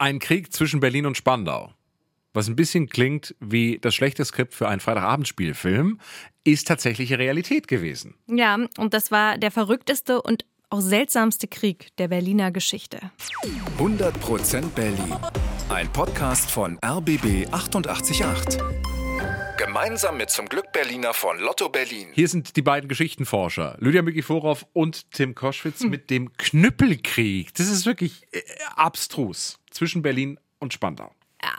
Ein Krieg zwischen Berlin und Spandau. Was ein bisschen klingt wie das schlechte Skript für einen Freitagabendspielfilm, ist tatsächliche Realität gewesen. Ja, und das war der verrückteste und auch seltsamste Krieg der Berliner Geschichte. 100% Berlin. Ein Podcast von RBB 888. Gemeinsam mit zum Glück Berliner von Lotto Berlin. Hier sind die beiden Geschichtenforscher, Lydia Mikiforov und Tim Koschwitz mit dem Knüppelkrieg. Das ist wirklich äh, abstrus zwischen Berlin und Spandau.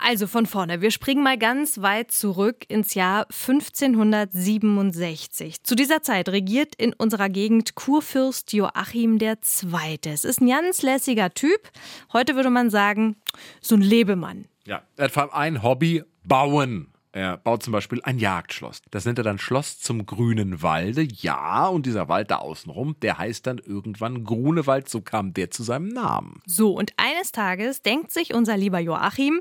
Also von vorne. Wir springen mal ganz weit zurück ins Jahr 1567. Zu dieser Zeit regiert in unserer Gegend Kurfürst Joachim II. Es ist ein ganz lässiger Typ. Heute würde man sagen, so ein Lebemann. Ja, er hat vor allem ein Hobby, bauen. Er baut zum Beispiel ein Jagdschloss. Das nennt er dann Schloss zum grünen Walde. Ja, und dieser Wald da außenrum, der heißt dann irgendwann Grunewald. So kam der zu seinem Namen. So, und eines Tages denkt sich unser lieber Joachim,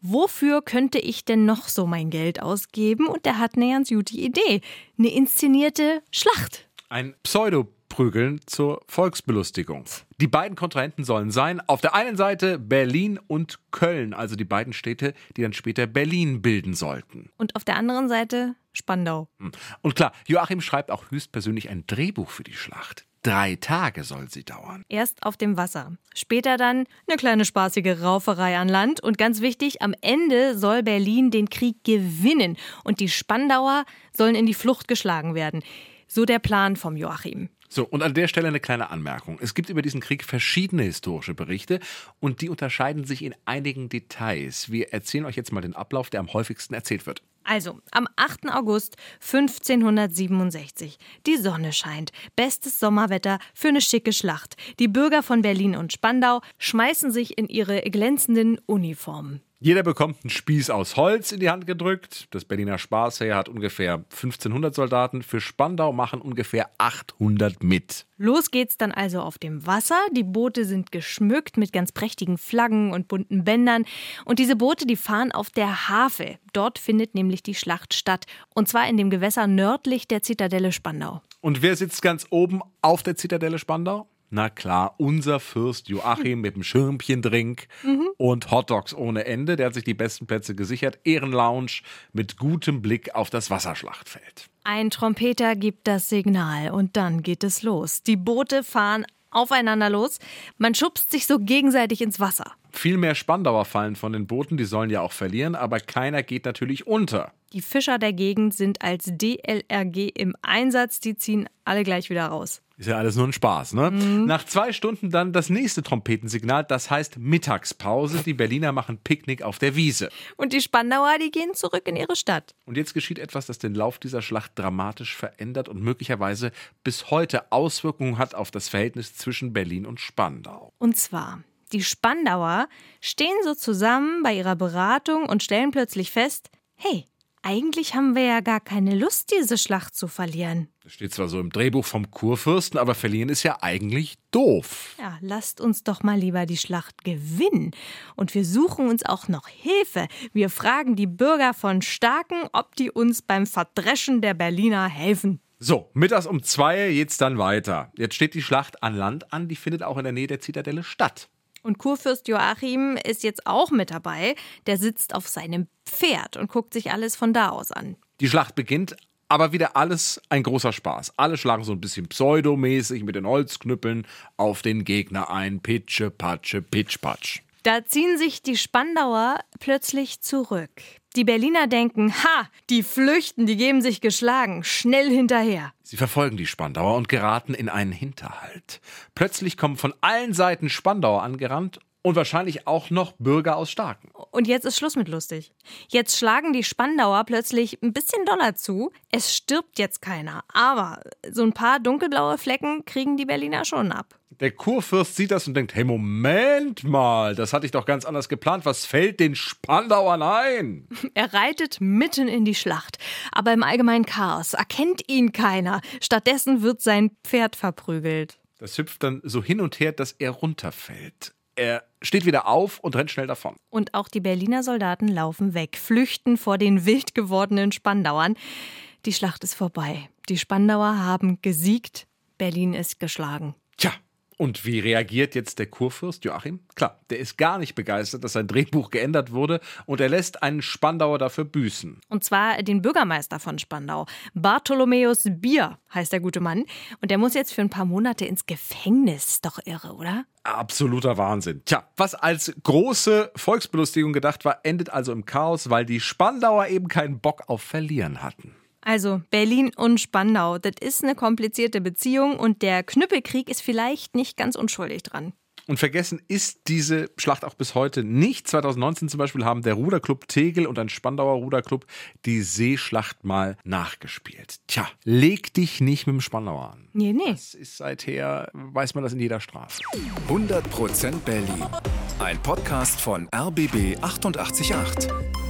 wofür könnte ich denn noch so mein Geld ausgeben? Und der hat eine ganz gute Idee. Eine inszenierte Schlacht. Ein Pseudo Prügeln zur Volksbelustigung. Die beiden Kontrahenten sollen sein, auf der einen Seite Berlin und Köln, also die beiden Städte, die dann später Berlin bilden sollten. Und auf der anderen Seite Spandau. Hm. Und klar, Joachim schreibt auch höchstpersönlich ein Drehbuch für die Schlacht. Drei Tage soll sie dauern. Erst auf dem Wasser. Später dann eine kleine spaßige Rauferei an Land. Und ganz wichtig, am Ende soll Berlin den Krieg gewinnen. Und die Spandauer sollen in die Flucht geschlagen werden. So der Plan vom Joachim. So, und an der Stelle eine kleine Anmerkung. Es gibt über diesen Krieg verschiedene historische Berichte und die unterscheiden sich in einigen Details. Wir erzählen euch jetzt mal den Ablauf, der am häufigsten erzählt wird. Also, am 8. August 1567. Die Sonne scheint. Bestes Sommerwetter für eine schicke Schlacht. Die Bürger von Berlin und Spandau schmeißen sich in ihre glänzenden Uniformen. Jeder bekommt einen Spieß aus Holz in die Hand gedrückt. Das Berliner Spaßheer hat ungefähr 1500 Soldaten. Für Spandau machen ungefähr 800 mit. Los geht's dann also auf dem Wasser. Die Boote sind geschmückt mit ganz prächtigen Flaggen und bunten Bändern. Und diese Boote, die fahren auf der Havel. Dort findet nämlich die Schlacht statt. Und zwar in dem Gewässer nördlich der Zitadelle Spandau. Und wer sitzt ganz oben auf der Zitadelle Spandau? Na klar, unser Fürst Joachim mit dem Schirmchendrink mhm. und Hotdogs ohne Ende. Der hat sich die besten Plätze gesichert. Ehrenlounge mit gutem Blick auf das Wasserschlachtfeld. Ein Trompeter gibt das Signal und dann geht es los. Die Boote fahren aufeinander los. Man schubst sich so gegenseitig ins Wasser. Viel mehr Spandauer fallen von den Booten, die sollen ja auch verlieren, aber keiner geht natürlich unter. Die Fischer der Gegend sind als DLRG im Einsatz, die ziehen alle gleich wieder raus. Ist ja alles nur ein Spaß, ne? Mhm. Nach zwei Stunden dann das nächste Trompetensignal, das heißt Mittagspause. Die Berliner machen Picknick auf der Wiese. Und die Spandauer, die gehen zurück in ihre Stadt. Und jetzt geschieht etwas, das den Lauf dieser Schlacht dramatisch verändert und möglicherweise bis heute Auswirkungen hat auf das Verhältnis zwischen Berlin und Spandau. Und zwar, die Spandauer stehen so zusammen bei ihrer Beratung und stellen plötzlich fest, hey, eigentlich haben wir ja gar keine Lust, diese Schlacht zu verlieren. Das steht zwar so im Drehbuch vom Kurfürsten, aber verlieren ist ja eigentlich doof. Ja, lasst uns doch mal lieber die Schlacht gewinnen. Und wir suchen uns auch noch Hilfe. Wir fragen die Bürger von Starken, ob die uns beim Verdreschen der Berliner helfen. So, mittags um zwei geht's dann weiter. Jetzt steht die Schlacht an Land an, die findet auch in der Nähe der Zitadelle statt. Und Kurfürst Joachim ist jetzt auch mit dabei. Der sitzt auf seinem Pferd und guckt sich alles von da aus an. Die Schlacht beginnt, aber wieder alles ein großer Spaß. Alle schlagen so ein bisschen pseudomäßig mit den Holzknüppeln auf den Gegner ein. Pitsche, Patsche, Pitschpatsch. Da ziehen sich die Spandauer plötzlich zurück. Die Berliner denken, ha, die flüchten, die geben sich geschlagen, schnell hinterher. Sie verfolgen die Spandauer und geraten in einen Hinterhalt. Plötzlich kommen von allen Seiten Spandauer angerannt und wahrscheinlich auch noch Bürger aus Starken. Und jetzt ist Schluss mit lustig. Jetzt schlagen die Spandauer plötzlich ein bisschen doller zu. Es stirbt jetzt keiner. Aber so ein paar dunkelblaue Flecken kriegen die Berliner schon ab. Der Kurfürst sieht das und denkt, hey, Moment mal, das hatte ich doch ganz anders geplant. Was fällt den Spandauern ein? Er reitet mitten in die Schlacht. Aber im allgemeinen Chaos erkennt ihn keiner. Stattdessen wird sein Pferd verprügelt. Das hüpft dann so hin und her, dass er runterfällt. Er steht wieder auf und rennt schnell davon. Und auch die Berliner Soldaten laufen weg, flüchten vor den wild gewordenen Spandauern. Die Schlacht ist vorbei. Die Spandauer haben gesiegt. Berlin ist geschlagen. Tja, Und wie reagiert jetzt der Kurfürst Joachim? Klar, der ist gar nicht begeistert, dass sein Drehbuch geändert wurde und er lässt einen Spandauer dafür büßen. Und zwar den Bürgermeister von Spandau. Bartholomäus Bier heißt der gute Mann. Und der muss jetzt für ein paar Monate ins Gefängnis. Doch irre, oder? Absoluter Wahnsinn. Tja, was als große Volksbelustigung gedacht war, endet also im Chaos, weil die Spandauer eben keinen Bock auf Verlieren hatten. Also Berlin und Spandau, das ist eine komplizierte Beziehung und der Knüppelkrieg ist vielleicht nicht ganz unschuldig dran. Und vergessen ist diese Schlacht auch bis heute nicht. 2019 zum Beispiel haben der Ruderclub Tegel und ein Spandauer Ruderclub die Seeschlacht mal nachgespielt. Tja, leg dich nicht mit dem Spandauer an. Nee, nee. Das ist seither, weiß man das in jeder Straße. 100% Berlin. Ein Podcast von RBB 888.